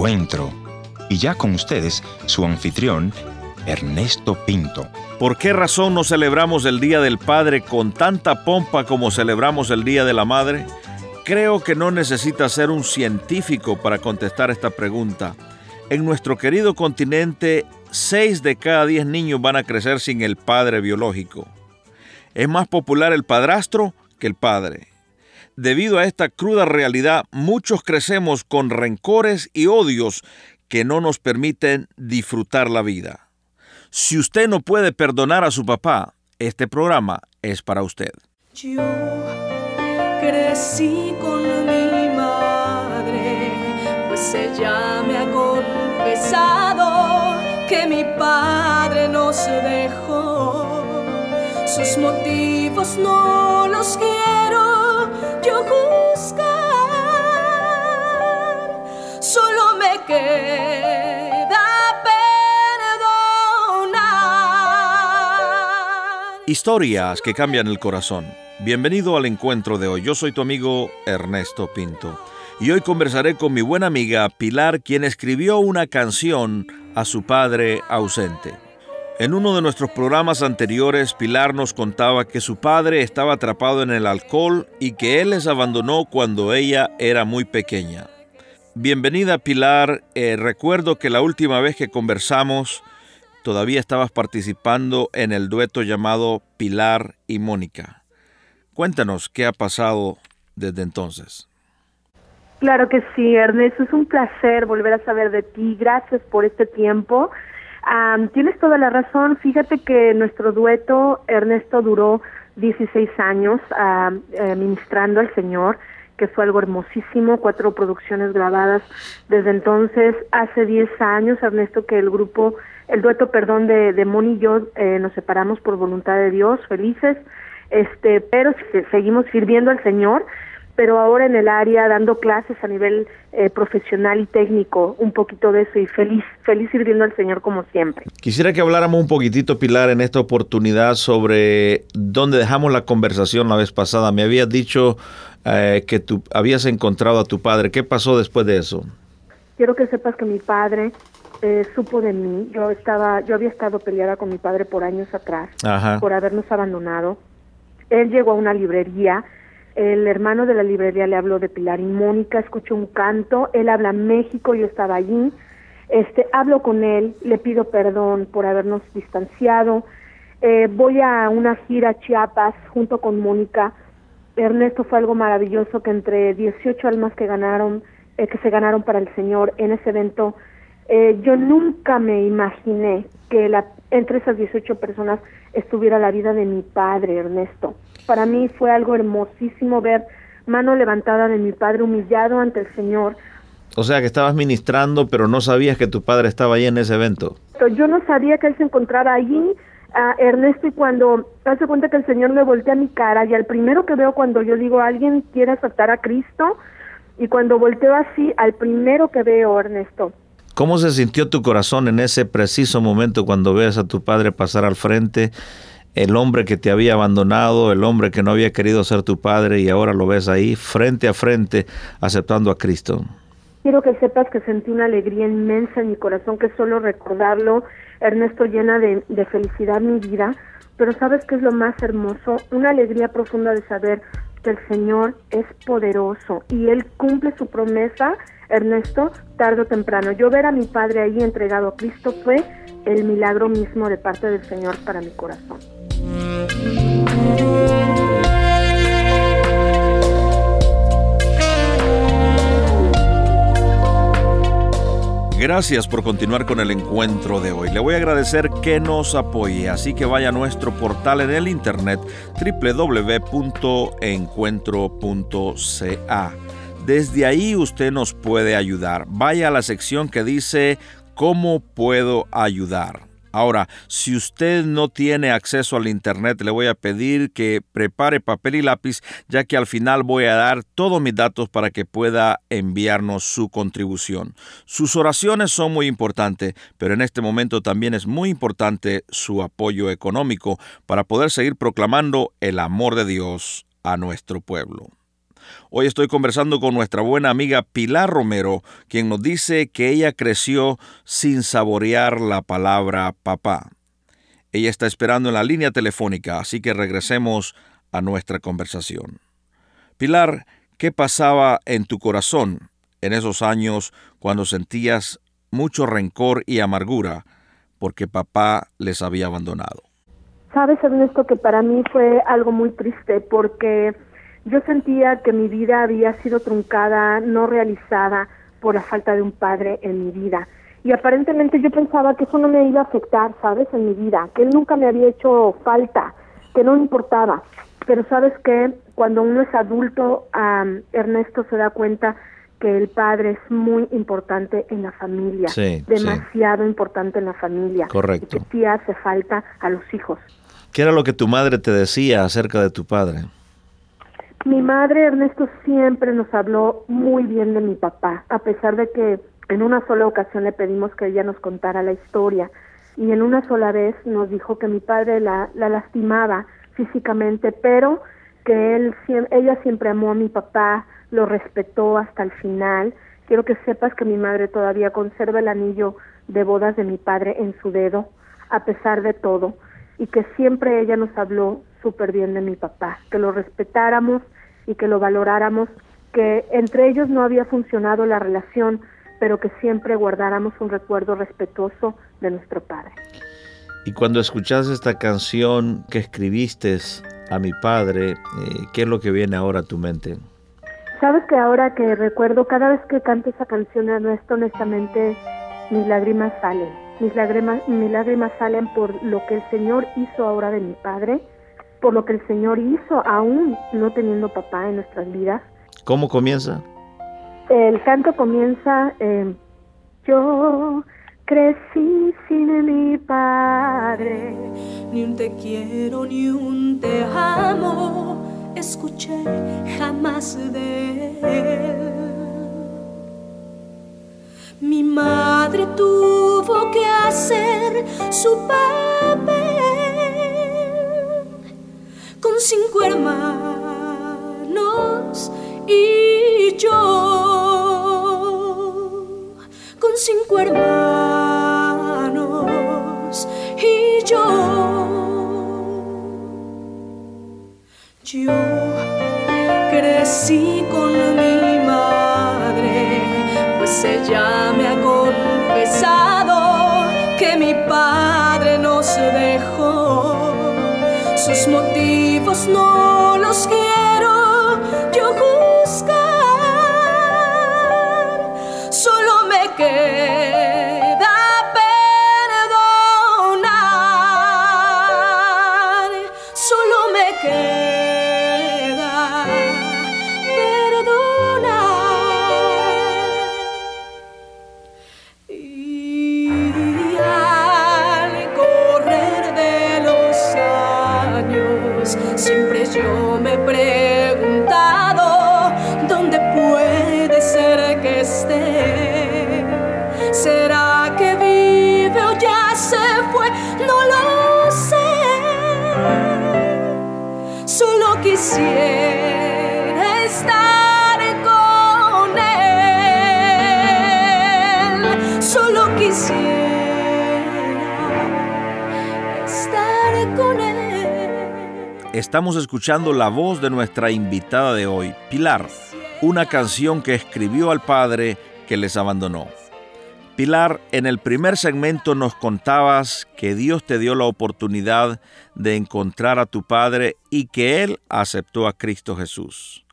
encuentro. Y ya con ustedes, su anfitrión, Ernesto Pinto. ¿Por qué razón no celebramos el Día del Padre con tanta pompa como celebramos el Día de la Madre? Creo que no necesita ser un científico para contestar esta pregunta. En nuestro querido continente, 6 de cada 10 niños van a crecer sin el padre biológico. Es más popular el padrastro que el padre. Debido a esta cruda realidad, muchos crecemos con rencores y odios que no nos permiten disfrutar la vida. Si usted no puede perdonar a su papá, este programa es para usted. Yo crecí con mi madre, pues ella me ha confesado que mi padre nos dejó. Sus motivos no los quiero Historias que cambian el corazón. Bienvenido al encuentro de hoy. Yo soy tu amigo Ernesto Pinto. Y hoy conversaré con mi buena amiga Pilar, quien escribió una canción a su padre ausente. En uno de nuestros programas anteriores, Pilar nos contaba que su padre estaba atrapado en el alcohol y que él les abandonó cuando ella era muy pequeña. Bienvenida Pilar, eh, recuerdo que la última vez que conversamos todavía estabas participando en el dueto llamado Pilar y Mónica. Cuéntanos qué ha pasado desde entonces. Claro que sí, Ernesto, es un placer volver a saber de ti. Gracias por este tiempo. tienes toda la razón. Fíjate que nuestro dueto, Ernesto, duró 16 años uh, ministrando al Señor, que fue algo hermosísimo, cuatro producciones grabadas desde entonces. Hace 10 años, Ernesto, que el grupo el dueto, perdón, de, de Moni y yo eh, nos separamos por voluntad de Dios, felices, este, pero seguimos sirviendo al Señor, pero ahora en el área dando clases a nivel eh, profesional y técnico, un poquito de eso y feliz, feliz sirviendo al Señor como siempre. Quisiera que habláramos un poquitito, Pilar, en esta oportunidad sobre dónde dejamos la conversación la vez pasada. Me habías dicho eh, que tú habías encontrado a tu padre. ¿Qué pasó después de eso? Quiero que sepas que mi padre eh, supo de mí. Yo estaba, yo había estado peleada con mi padre por años atrás, por habernos abandonado. Él llegó a una librería. El hermano de la librería le habló de Pilar y Mónica, escuchó un canto. Él habla México, yo estaba allí. Este, hablo con él, le pido perdón por habernos distanciado. Eh, voy a una gira a Chiapas junto con Mónica. Ernesto fue algo maravilloso que entre 18 almas que ganaron, eh, que se ganaron para el Señor en ese evento, eh, yo nunca me imaginé que la, entre esas 18 personas estuviera la vida de mi padre, Ernesto. Para mí fue algo hermosísimo ver mano levantada de mi padre humillado ante el Señor. O sea que estabas ministrando, pero no sabías que tu padre estaba ahí en ese evento. Yo no sabía que él se encontraba allí, Ernesto, y cuando hace cuenta que el Señor me voltea mi cara, y al primero que veo cuando yo digo, alguien quiere aceptar a Cristo, y cuando volteo así, al primero que veo, Ernesto, ¿Cómo se sintió tu corazón en ese preciso momento cuando ves a tu padre pasar al frente, el hombre que te había abandonado, el hombre que no había querido ser tu padre y ahora lo ves ahí frente a frente aceptando a Cristo? Quiero que sepas que sentí una alegría inmensa en mi corazón que solo recordarlo, Ernesto, llena de, de felicidad mi vida, pero sabes qué es lo más hermoso, una alegría profunda de saber que el Señor es poderoso y Él cumple su promesa Ernesto, tarde o temprano. Yo ver a mi padre ahí entregado a Cristo fue el milagro mismo de parte del Señor para mi corazón. Gracias por continuar con el encuentro de hoy. Le voy a agradecer que nos apoye, así que vaya a nuestro portal en el internet www.encuentro.ca. Desde ahí usted nos puede ayudar. Vaya a la sección que dice ¿Cómo puedo ayudar? Ahora, si usted no tiene acceso al Internet, le voy a pedir que prepare papel y lápiz, ya que al final voy a dar todos mis datos para que pueda enviarnos su contribución. Sus oraciones son muy importantes, pero en este momento también es muy importante su apoyo económico para poder seguir proclamando el amor de Dios a nuestro pueblo. Hoy estoy conversando con nuestra buena amiga Pilar Romero, quien nos dice que ella creció sin saborear la palabra papá. Ella está esperando en la línea telefónica, así que regresemos a nuestra conversación. Pilar, ¿qué pasaba en tu corazón en esos años cuando sentías mucho rencor y amargura porque papá les había abandonado? Sabes, Ernesto, que para mí fue algo muy triste porque yo sentía que mi vida había sido truncada, no realizada por la falta de un padre en mi vida. Y aparentemente yo pensaba que eso no me iba a afectar, ¿sabes? En mi vida, que él nunca me había hecho falta, que no importaba. Pero sabes que cuando uno es adulto, Ernesto se da cuenta que el padre es muy importante en la familia, demasiado importante en la familia. Correcto. Y que sí hace falta a los hijos. ¿Qué era lo que tu madre te decía acerca de tu padre? Mi madre, Ernesto, siempre nos habló muy bien de mi papá, a pesar de que en una sola ocasión le pedimos que ella nos contara la historia y en una sola vez nos dijo que mi padre la, la lastimaba físicamente, pero que él, ella siempre amó a mi papá, lo respetó hasta el final. Quiero que sepas que mi madre todavía conserva el anillo de bodas de mi padre en su dedo, a pesar de todo y que siempre ella nos habló súper bien de mi papá, que lo respetáramos y que lo valoráramos, que entre ellos no había funcionado la relación, pero que siempre guardáramos un recuerdo respetuoso de nuestro padre. Y cuando escuchas esta canción que escribiste a mi padre, eh, ¿qué es lo que viene ahora a tu mente? Sabes que ahora que recuerdo, cada vez que canto esa canción, Ernesto, honestamente, mis lágrimas salen mis lágrimas, mis lágrimas salen por lo que el Señor hizo ahora de mi padre, por lo que el Señor hizo aún no teniendo papá en nuestras vidas. ¿Cómo comienza? El canto comienza, eh, yo crecí sin mi padre. Ni un te quiero, ni un te amo, escuché jamás de él. Mi madre tuvo que hacer su papel cinco hermanos y yo. Con cinco hermanos y yo. Yo crecí con mi madre pues ella sus motivos no los quiero Estamos escuchando la voz de nuestra invitada de hoy, Pilar, una canción que escribió al padre que les abandonó. Pilar, en el primer segmento nos contabas que Dios te dio la oportunidad de encontrar a tu padre y que Él aceptó a Cristo Jesús.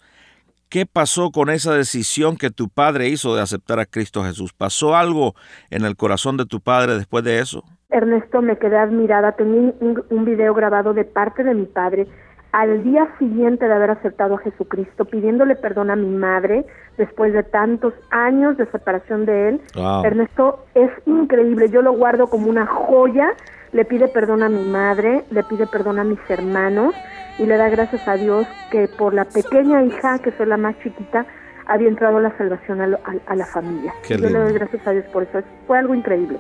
¿Qué pasó con esa decisión que tu padre hizo de aceptar a Cristo Jesús? ¿Pasó algo en el corazón de tu padre después de eso? Ernesto, me quedé admirada. Tenía un, video grabado de parte de mi padre al día siguiente de haber aceptado a Jesucristo, pidiéndole perdón a mi madre después de tantos años de separación de él. Ernesto, es increíble. Yo lo guardo como una joya. Le pide perdón a mi madre, le pide perdón a mis hermanos y le da gracias a Dios que por la pequeña hija, que soy la más chiquita, había entrado la salvación a, la familia. Yo le doy gracias a Dios por eso. Fue algo increíble.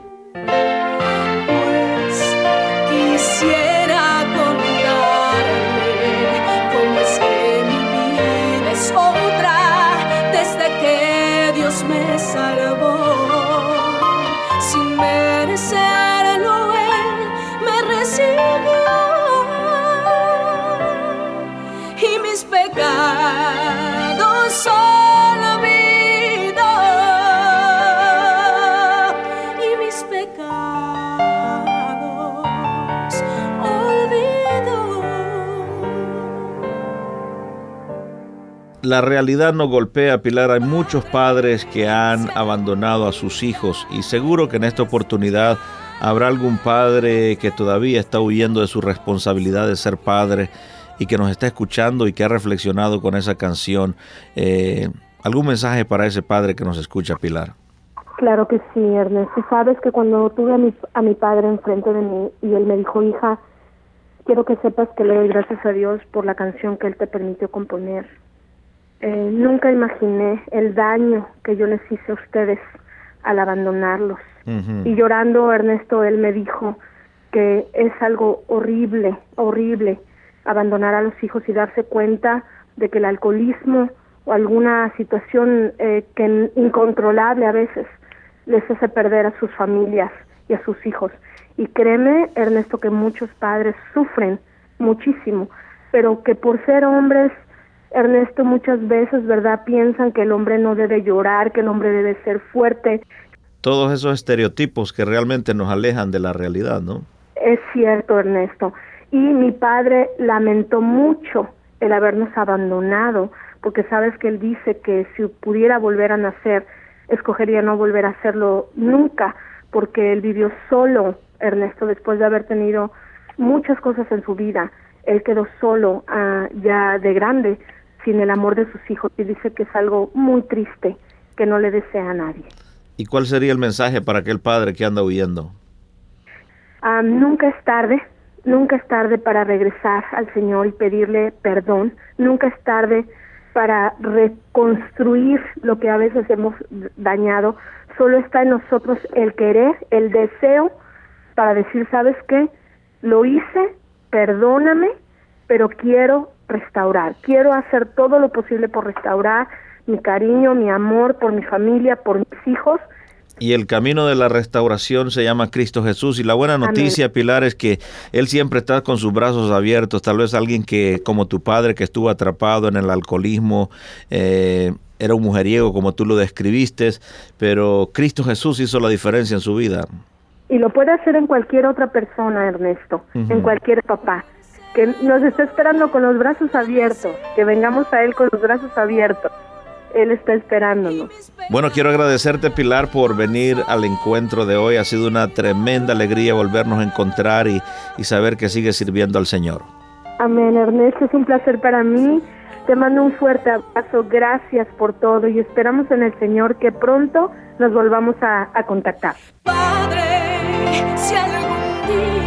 La realidad nos golpea, Pilar. Hay muchos padres que han abandonado a sus hijos y seguro que en esta oportunidad habrá algún padre que todavía está huyendo de su responsabilidad de ser padre y que nos está escuchando y que ha reflexionado con esa canción. Eh, ¿Algún mensaje para ese padre que nos escucha, Pilar? Claro que sí, Ernesto. Sabes que cuando tuve a mi, a mi padre enfrente de mí y él me dijo, hija, quiero que sepas que le doy gracias a Dios por la canción que él te permitió componer eh, nunca imaginé el daño que yo les hice a ustedes al abandonarlos. Y llorando, Ernesto, él me dijo que es algo horrible, horrible abandonar a los hijos y darse cuenta de que el alcoholismo o alguna situación eh, que incontrolable a veces les hace perder a sus familias y a sus hijos. Y créeme, Ernesto, que muchos padres sufren muchísimo, pero que por ser hombres Ernesto, muchas veces, ¿verdad? Piensan que el hombre no debe llorar, que el hombre debe ser fuerte. Todos esos estereotipos que realmente nos alejan de la realidad, ¿no? Es cierto, Ernesto. Y mi padre lamentó mucho el habernos abandonado, porque sabes que él dice que si pudiera volver a nacer, escogería no volver a hacerlo nunca, porque él vivió solo, Ernesto, después de haber tenido muchas cosas en su vida. Él quedó solo ah, ya de grande sin el amor de sus hijos y dice que es algo muy triste que no le desea a nadie. ¿Y cuál sería el mensaje para aquel padre que anda huyendo? nunca es tarde, nunca es tarde para regresar al Señor y pedirle perdón, nunca es tarde para reconstruir lo que a veces hemos dañado, solo está en nosotros el querer, el deseo para decir, ¿sabes qué? Lo hice, perdóname, pero quiero restaurar. Quiero hacer todo lo posible por restaurar mi cariño, mi amor por mi familia, por mis hijos. Y el camino de la restauración se llama Cristo Jesús. Y la buena noticia, Pilar, es que Él siempre está con sus brazos abiertos. Tal vez alguien que, como tu padre, que estuvo atrapado en el alcoholismo, eh, era un mujeriego, como tú lo describiste, pero Cristo Jesús hizo la diferencia en su vida. Y lo puede hacer en cualquier otra persona, Ernesto, en cualquier papá que nos está esperando con los brazos abiertos, que vengamos a Él con los brazos abiertos. Él está esperándonos. Bueno, quiero agradecerte Pilar por venir al encuentro de hoy. Ha sido una tremenda alegría volvernos a encontrar y, y saber que sigues sirviendo al Señor. Amén, Ernesto. Es un placer para mí. Te mando un fuerte abrazo. Gracias por todo y esperamos en el Señor que pronto nos volvamos a, a contactar. Padre, si algún día